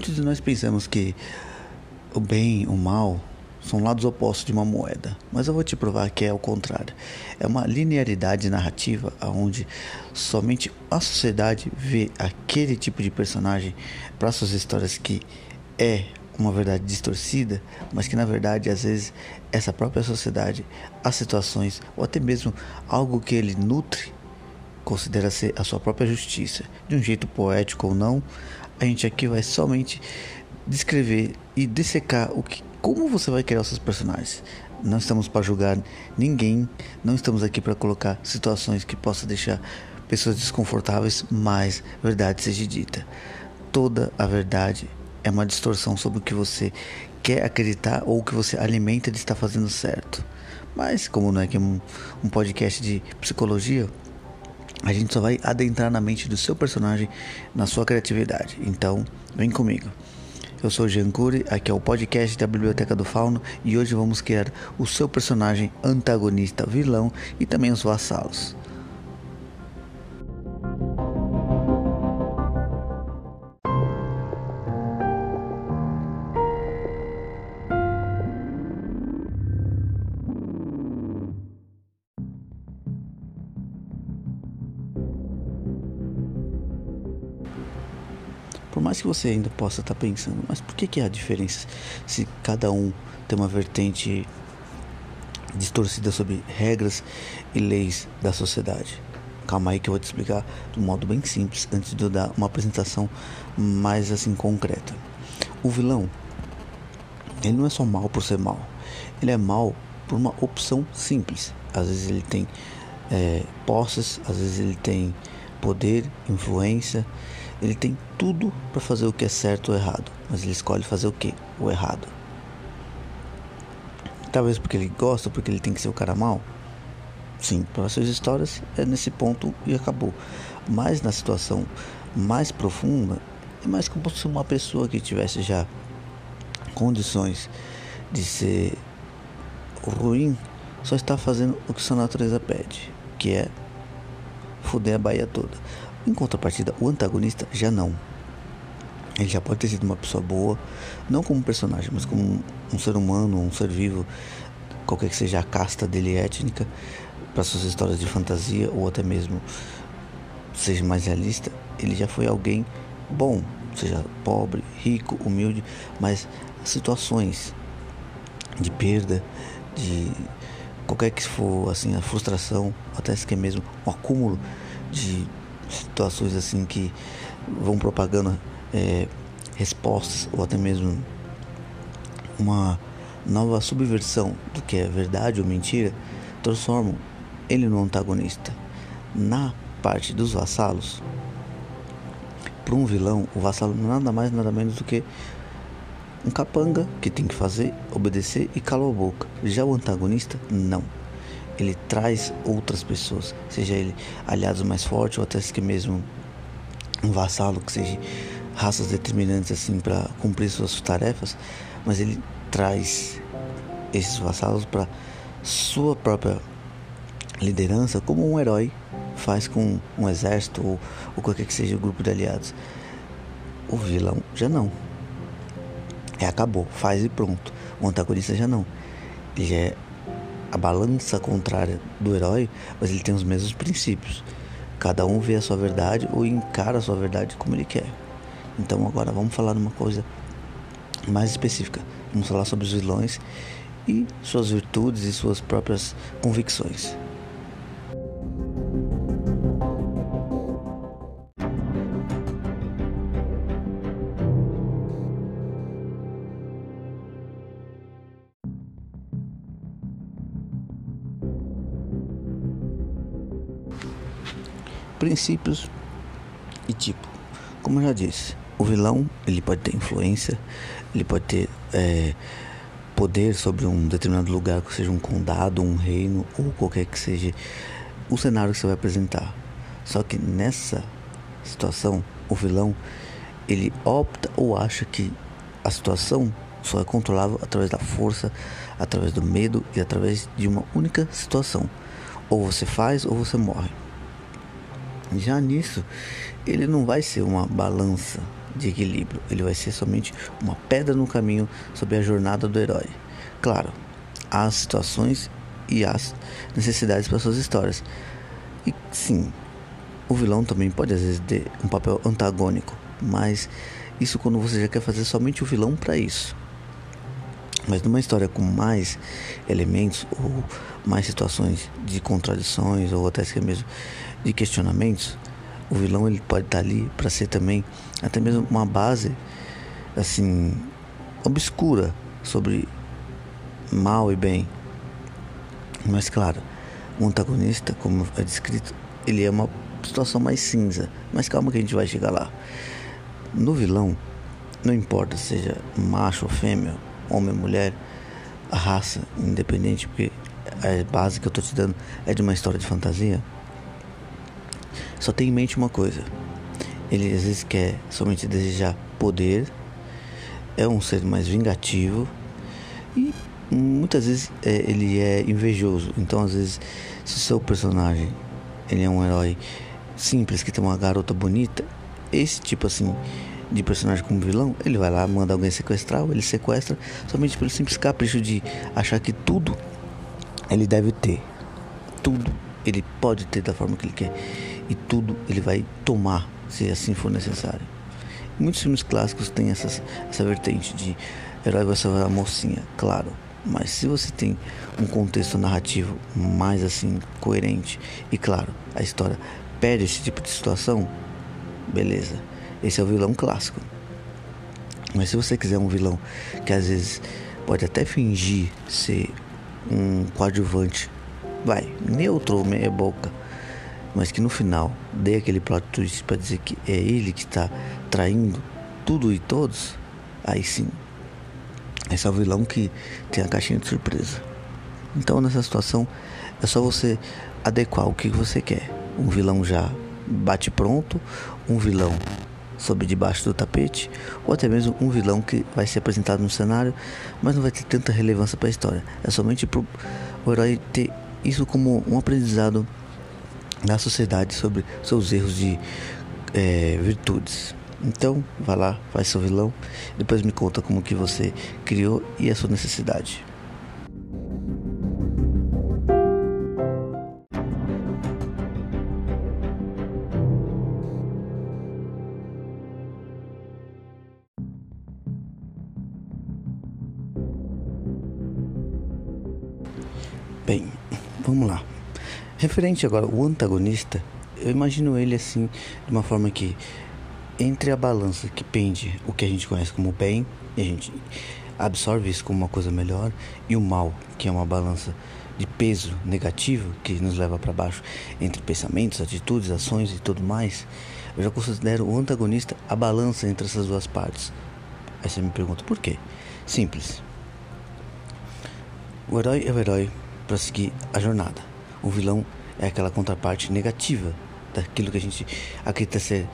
Muitos de nós pensamos que o bem, o mal são lados opostos de uma moeda, mas eu vou te provar que é o contrário. É uma linearidade narrativa onde somente a sociedade vê aquele tipo de personagem para suas histórias que é uma verdade distorcida, mas que na verdade às vezes essa própria sociedade, as situações ou até mesmo algo que ele nutre considera ser a sua própria justiça, de um jeito poético ou não, a gente aqui vai somente descrever e dissecar o que, como você vai criar os seus personagens. Não estamos para julgar ninguém, não estamos aqui para colocar situações que possam deixar pessoas desconfortáveis, mas verdade seja dita. Toda a verdade é uma distorção sobre o que você quer acreditar ou o que você alimenta de estar fazendo certo. Mas como não é que é um, um podcast de psicologia, a gente só vai adentrar na mente do seu personagem, na sua criatividade. Então, vem comigo. Eu sou Jean Cury, aqui é o podcast da Biblioteca do Fauno e hoje vamos criar o seu personagem antagonista, vilão e também os vassalos. Você ainda possa estar pensando, mas por que, que há diferença se cada um tem uma vertente distorcida sobre regras e leis da sociedade? Calma aí que eu vou te explicar de um modo bem simples antes de eu dar uma apresentação mais assim concreta. O vilão, ele não é só mal por ser mal, ele é mal por uma opção simples. Às vezes ele tem é, posses, às vezes ele tem poder, influência ele tem tudo para fazer o que é certo ou errado, mas ele escolhe fazer o que? O errado. Talvez porque ele gosta, porque ele tem que ser o cara mal. Sim, para suas histórias é nesse ponto e acabou. Mas na situação mais profunda, é mais como se uma pessoa que tivesse já condições de ser ruim só está fazendo o que sua natureza pede, que é fuder a Bahia toda. Em contrapartida, o antagonista já não. Ele já pode ter sido uma pessoa boa, não como personagem, mas como um, ser humano, um ser vivo, qualquer que seja a casta dele étnica, para suas histórias de fantasia ou até mesmo seja mais realista, ele já foi alguém bom, seja pobre, rico, humilde, mas situações de perda, de qualquer que for assim a frustração, até que é mesmo um acúmulo de situações assim que vão propagando é, respostas ou até mesmo uma nova subversão do que é verdade ou mentira, transformam ele no antagonista. Na parte dos vassalos, para um vilão, o vassalo nada mais nada menos do que um capanga que tem que fazer, obedecer e calar a boca. Já o antagonista, não ele traz outras pessoas, seja ele aliados mais fortes ou até que mesmo um vassalo que seja raças determinantes assim para cumprir suas tarefas, mas ele traz esses vassalos para sua própria liderança como um herói faz com um exército ou, ou qualquer que seja o grupo de aliados. O vilão já não. É acabou, faz e pronto. O antagonista já não. Ele é a balança contrária do herói, mas ele tem os mesmos princípios. Cada um vê a sua verdade ou encara a sua verdade como ele quer. Então agora vamos falar de uma coisa mais específica. Vamos falar sobre os vilões e suas virtudes e suas próprias convicções. Princípios e tipo. Como eu já disse, o vilão ele pode ter influência, ele pode ter é, poder sobre um determinado lugar, que seja um condado, um reino ou qualquer que seja o cenário que você vai apresentar. Só que nessa situação, o vilão ele opta ou acha que a situação só é controlável através da força, através do medo e através de uma única situação. Ou você faz ou você morre. Já nisso, ele não vai ser uma balança de equilíbrio. Ele vai ser somente uma pedra no caminho sobre a jornada do herói. Claro, há situações e as necessidades para suas histórias. E sim, o vilão também pode às vezes ter um papel antagônico, mas isso quando você já quer fazer somente o vilão para isso. Mas numa história com mais elementos ou mais situações de contradições ou até mesmo de questionamentos, o vilão ele pode estar ali para ser também até mesmo uma base assim obscura sobre mal e bem. Mas claro, o antagonista, como é descrito, ele é uma situação mais cinza. Mas calma que a gente vai chegar lá. No vilão, não importa seja macho ou fêmea, homem ou mulher, raça, independente, porque a base que eu tô te dando é de uma história de fantasia. Só tenha em mente uma coisa. Ele às vezes quer somente desejar poder, é um ser mais vingativo e muitas vezes é, ele é invejoso. Então às vezes se o seu personagem ele é um herói simples que tem uma garota bonita, esse tipo assim de personagem como vilão, ele vai lá, manda alguém sequestrar, ele sequestra somente pelo simples capricho de achar que tudo ele deve ter. Tudo ele pode ter da forma que ele quer. E tudo ele vai tomar, se assim for necessário. Muitos filmes clássicos têm essas, essa vertente de herói vai salvar a mocinha, claro. Mas se você tem um contexto narrativo mais assim coerente e claro, a história perde esse tipo de situação, beleza. Esse é o vilão clássico. Mas se você quiser um vilão que às vezes pode até fingir ser um coadjuvante, vai, neutro ou meia boca, mas que no final dê aquele plot twist para dizer que é ele que está traindo tudo e todos, aí sim, é o vilão que tem a caixinha de surpresa. Então nessa situação é só você adequar o que você quer. Um vilão já bate pronto, um vilão sob debaixo do tapete, ou até mesmo um vilão que vai ser apresentado no cenário, mas não vai ter tanta relevância para a história. É somente para o herói ter isso como um aprendizado na sociedade sobre seus erros de é, virtudes. Então, vá lá, faz seu vilão, depois me conta como que você criou e a sua necessidade. Bem, vamos lá. Referente agora o antagonista, eu imagino ele assim, de uma forma que entre a balança que pende o que a gente conhece como bem, e a gente absorve isso como uma coisa melhor, e o mal, que é uma balança de peso negativo que nos leva para baixo entre pensamentos, atitudes, ações e tudo mais, eu já considero o antagonista a balança entre essas duas partes. Aí você me pergunta por quê? Simples. O herói é o herói para seguir a jornada. O vilão é aquela contraparte negativa daquilo que a gente acredita ser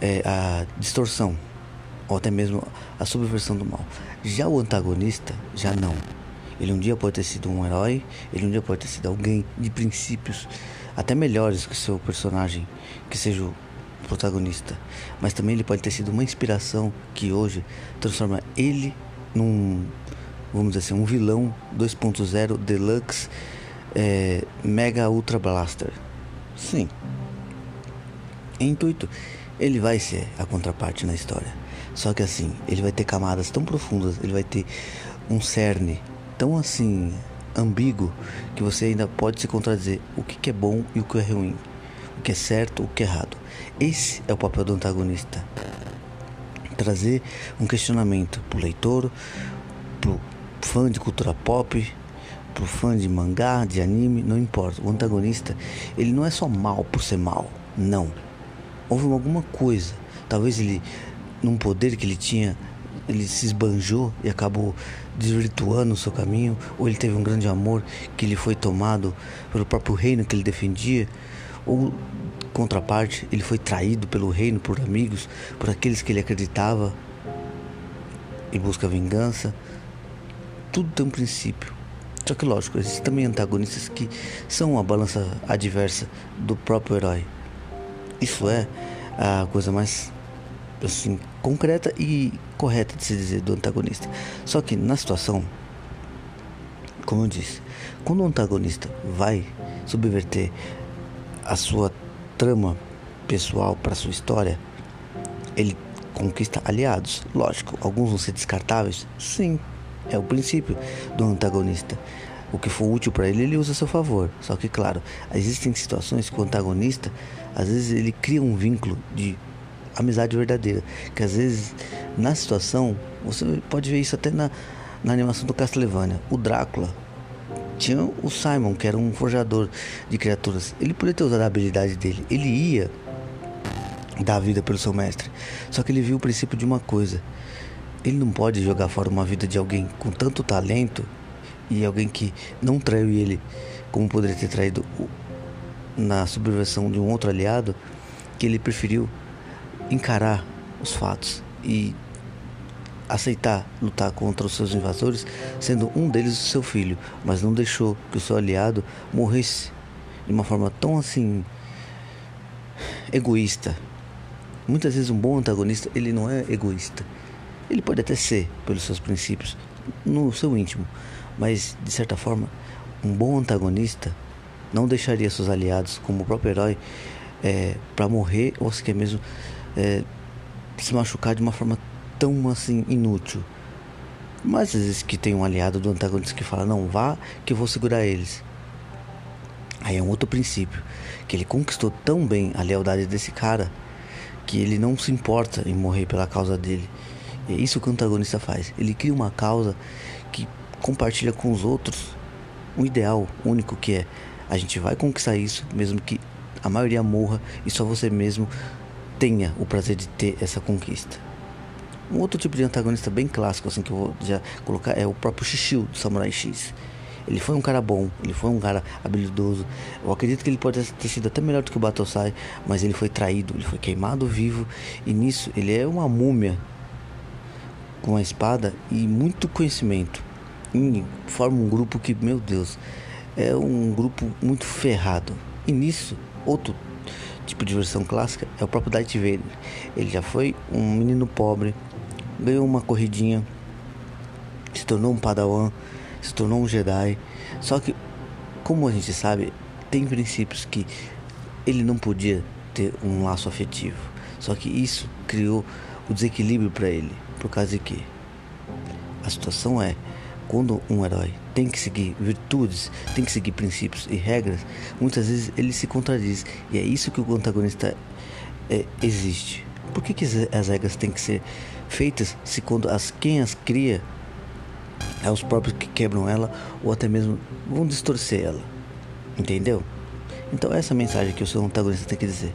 é, a distorção ou até mesmo a subversão do mal. Já o antagonista, já não. Ele um dia pode ter sido um herói, ele um dia pode ter sido alguém de princípios até melhores que o seu personagem, que seja o protagonista. Mas também ele pode ter sido uma inspiração que hoje transforma ele num vamos dizer assim, um vilão 2.0 Deluxe é, Mega Ultra Blaster. Sim. Em intuito, ele vai ser a contraparte na história. Só que assim, ele vai ter camadas tão profundas, ele vai ter um cerne tão assim ambíguo que você ainda pode se contradizer o que, que é bom e o que é ruim, o que é certo, o que é errado. Esse é o papel do antagonista. Trazer um questionamento para o leitor, para o fã de cultura pop, pro fã de mangá, de anime, não importa. O antagonista, ele não é só mal por ser mal, não. Houve alguma coisa, talvez ele, num poder que ele tinha, ele se esbanjou e acabou desvirtuando o seu caminho, ou ele teve um grande amor que lhe foi tomado pelo próprio reino que ele defendia, ou contraparte, ele foi traído pelo reino, por amigos, por aqueles que ele acreditava e busca vingança tudo tem um princípio. Só que lógico, existem também antagonistas que são a balança adversa do próprio herói. Isso é a coisa mais assim concreta e correta de se dizer do antagonista. Só que na situação, como eu disse, quando o antagonista vai subverter a sua trama pessoal para sua história, ele conquista aliados. Lógico, alguns vão ser descartáveis? Sim, é o princípio do antagonista. O que for útil para ele, ele usa a seu favor. Só que, claro, existem situações que o antagonista, às vezes, ele cria um vínculo de amizade verdadeira. Que às vezes, na situação, você pode ver isso até na, na animação do Castlevania. O Drácula tinha o Simon, que era um forjador de criaturas. Ele poderia ter usado a habilidade dele. Ele ia dar a vida pelo seu mestre. Só que ele viu o princípio de uma coisa. Ele não pode jogar fora uma vida de alguém com tanto talento e alguém que não traiu ele, como poderia ter traído na subversão de um outro aliado, que ele preferiu encarar os fatos e aceitar lutar contra os seus invasores, sendo um deles o seu filho, mas não deixou que o seu aliado morresse de uma forma tão assim egoísta. Muitas vezes um bom antagonista, ele não é egoísta. Ele pode até ser pelos seus princípios no seu íntimo, mas de certa forma, um bom antagonista não deixaria seus aliados, como o próprio herói, é, para morrer ou sequer mesmo é, se machucar de uma forma tão assim inútil. Mas às vezes que tem um aliado do antagonista que fala, não, vá que eu vou segurar eles. Aí é um outro princípio, que ele conquistou tão bem a lealdade desse cara que ele não se importa em morrer pela causa dele. É isso que o antagonista faz. Ele cria uma causa que compartilha com os outros um ideal único que é a gente vai conquistar isso, mesmo que a maioria morra e só você mesmo tenha o prazer de ter essa conquista. Um outro tipo de antagonista bem clássico, assim, que eu vou já colocar, é o próprio Shishio do Samurai X. Ele foi um cara bom, ele foi um cara habilidoso. Eu acredito que ele pode ter sido até melhor do que o Batosai, mas ele foi traído, ele foi queimado vivo. E nisso ele é uma múmia com a espada e muito conhecimento. E forma um grupo que, meu Deus, é um grupo muito ferrado. E nisso, outro tipo de versão clássica é o próprio Darth Vader. Ele já foi um menino pobre, ganhou uma corridinha, se tornou um padawan, se tornou um Jedi. Só que, como a gente sabe, tem princípios que ele não podia ter um laço afetivo. Só que isso criou o desequilíbrio para ele. Por causa de que a situação é quando um herói tem que seguir virtudes, tem que seguir princípios e regras, muitas vezes ele se contradiz. E é isso que o antagonista é, existe. Por que, que as regras têm que ser feitas se quando as quem as cria é os próprios que quebram ela ou até mesmo vão distorcer ela? Entendeu? Então essa é a mensagem que o seu antagonista tem que dizer.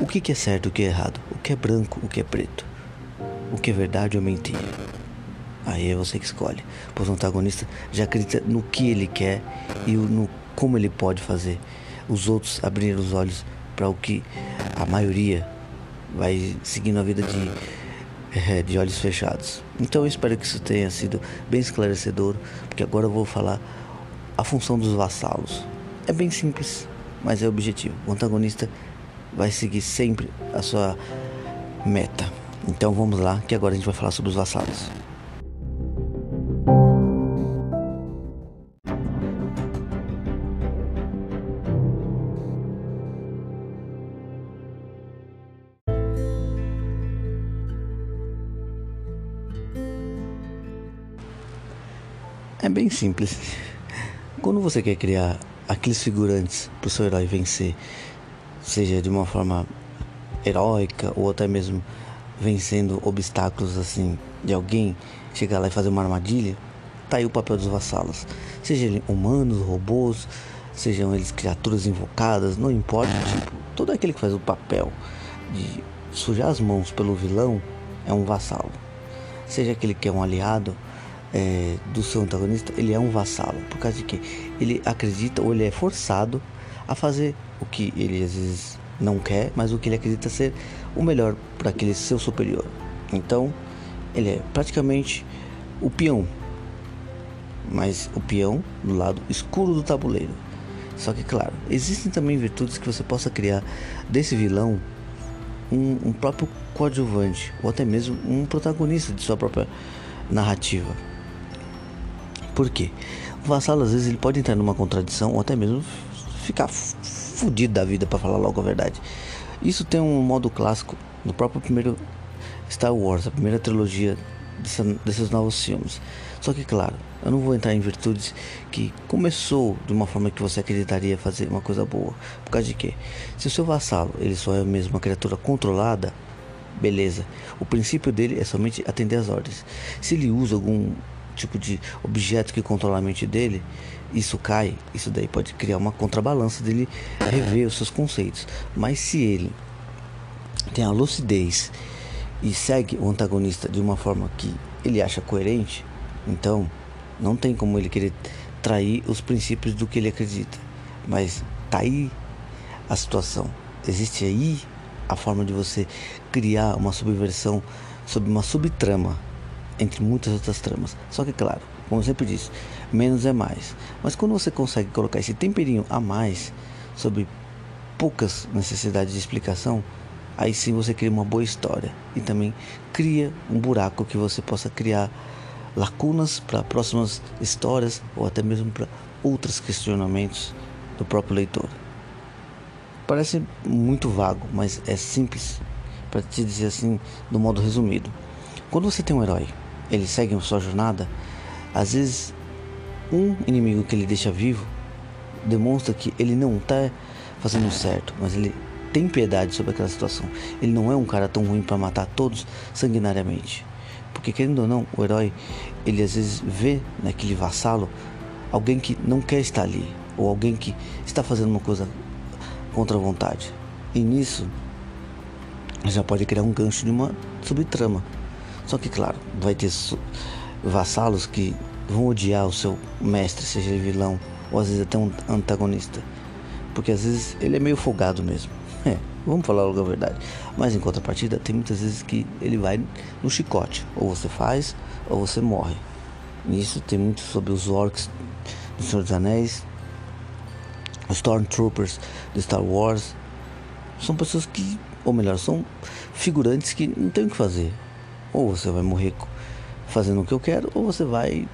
O que, que é certo, o que é errado, o que é branco, o que é preto, o que é verdade ou mentira. Aí é você que escolhe. Pois o antagonista já acredita no que ele quer e no como ele pode fazer. Os outros abrir os olhos para o que a maioria vai seguindo a vida de, é, de olhos fechados. Então eu espero que isso tenha sido bem esclarecedor, porque agora eu vou falar a função dos vassalos. É bem simples, mas é objetivo. O antagonista vai seguir sempre a sua meta. Então vamos lá, que agora a gente vai falar sobre os vassalos. É bem simples. Quando você quer criar aqueles figurantes para o seu herói vencer, seja de uma forma heróica ou até mesmo vencendo obstáculos assim de alguém, chegar lá e fazer uma armadilha, tá aí o papel dos vassalos. Sejam humanos, robôs, sejam eles criaturas invocadas, não importa, tipo, todo aquele que faz o papel de sujar as mãos pelo vilão é um vassalo. Seja aquele que é um aliado é, do seu antagonista, ele é um vassalo. Por causa de que ele acredita ou ele é forçado a fazer o que ele às vezes não quer, mas o que ele acredita ser o melhor para aquele seu superior. Então, ele é praticamente o peão, mas o peão do lado escuro do tabuleiro. Só que, claro, existem também virtudes que você possa criar desse vilão um, um próprio coadjuvante ou até mesmo um protagonista de sua própria narrativa. Por quê? O vassalo às vezes ele pode entrar numa contradição ou até mesmo ficar fudido da vida para falar logo a verdade. Isso tem um modo clássico no próprio primeiro Star Wars, a primeira trilogia dessa, desses novos filmes. Só que, claro, eu não vou entrar em virtudes que começou de uma forma que você acreditaria fazer uma coisa boa. Por causa de quê? Se o seu vassalo ele só é mesmo uma criatura controlada, beleza. O princípio dele é somente atender às ordens. Se ele usa algum tipo de objeto que controla a mente dele, isso cai, isso daí pode criar uma contrabalança dele rever os seus conceitos. Mas se ele tem a lucidez e segue o antagonista de uma forma que ele acha coerente, então não tem como ele querer trair os princípios do que ele acredita. Mas tá aí a situação. Existe aí a forma de você criar uma subversão sobre uma subtrama entre muitas outras tramas. Só que claro, como eu sempre disse, menos é mais. Mas quando você consegue colocar esse temperinho a mais sobre poucas necessidades de explicação, aí sim você cria uma boa história e também cria um buraco que você possa criar lacunas para próximas histórias ou até mesmo para outros questionamentos do próprio leitor. Parece muito vago, mas é simples para te dizer assim, do modo resumido. Quando você tem um herói, ele segue a sua jornada, às vezes um inimigo que ele deixa vivo demonstra que ele não está fazendo certo, mas ele tem piedade sobre aquela situação. Ele não é um cara tão ruim para matar todos sanguinariamente. Porque querendo ou não, o herói, ele às vezes vê naquele vassalo alguém que não quer estar ali, ou alguém que está fazendo uma coisa contra a vontade. E nisso já pode criar um gancho de uma subtrama. Só que claro, vai ter vassalos que vão odiar o seu mestre, seja ele vilão ou às vezes até um antagonista. Porque às vezes ele é meio folgado mesmo. É, vamos falar logo a verdade. Mas em contrapartida, tem muitas vezes que ele vai no chicote. Ou você faz, ou você morre. Nisso tem muito sobre os orcs do Senhor dos Anéis, os Stormtroopers do Star Wars. São pessoas que, ou melhor, são figurantes que não tem o que fazer. Ou você vai morrer fazendo o que eu quero, ou você vai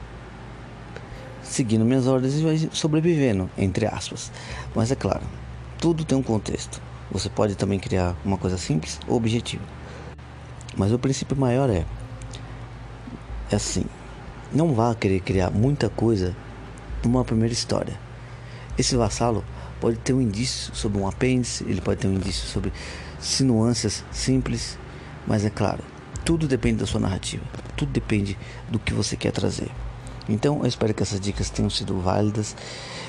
seguindo minhas ordens e vai sobrevivendo, entre aspas. Mas é claro, tudo tem um contexto. Você pode também criar uma coisa simples ou objetiva. Mas o princípio maior é é assim, não vá querer criar muita coisa numa primeira história. Esse vassalo pode ter um indício sobre um apêndice, ele pode ter um indício sobre sinuâncias simples, mas é claro, tudo depende da sua narrativa, tudo depende do que você quer trazer. Então eu espero que essas dicas tenham sido válidas.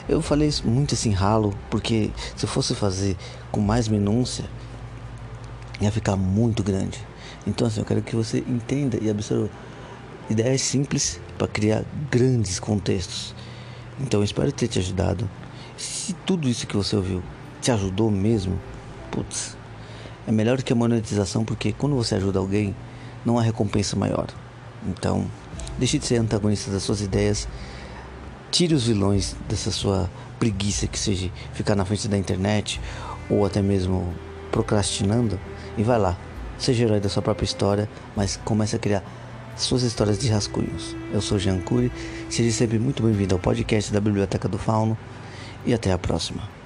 Eu falei muito assim ralo, porque se eu fosse fazer com mais minúcia, ia ficar muito grande. Então assim, eu quero que você entenda e absorva ideias simples para criar grandes contextos. Então eu espero ter te ajudado. Se tudo isso que você ouviu te ajudou mesmo, putz, é melhor que a monetização, porque quando você ajuda alguém, não há recompensa maior. Então, Deixe de ser antagonista das suas ideias. Tire os vilões dessa sua preguiça que seja ficar na frente da internet ou até mesmo procrastinando e vai lá. Seja herói da sua própria história, mas comece a criar suas histórias de rascunhos. Eu sou Jean Cury, seja sempre muito bem-vindo ao podcast da Biblioteca do Fauno e até a próxima.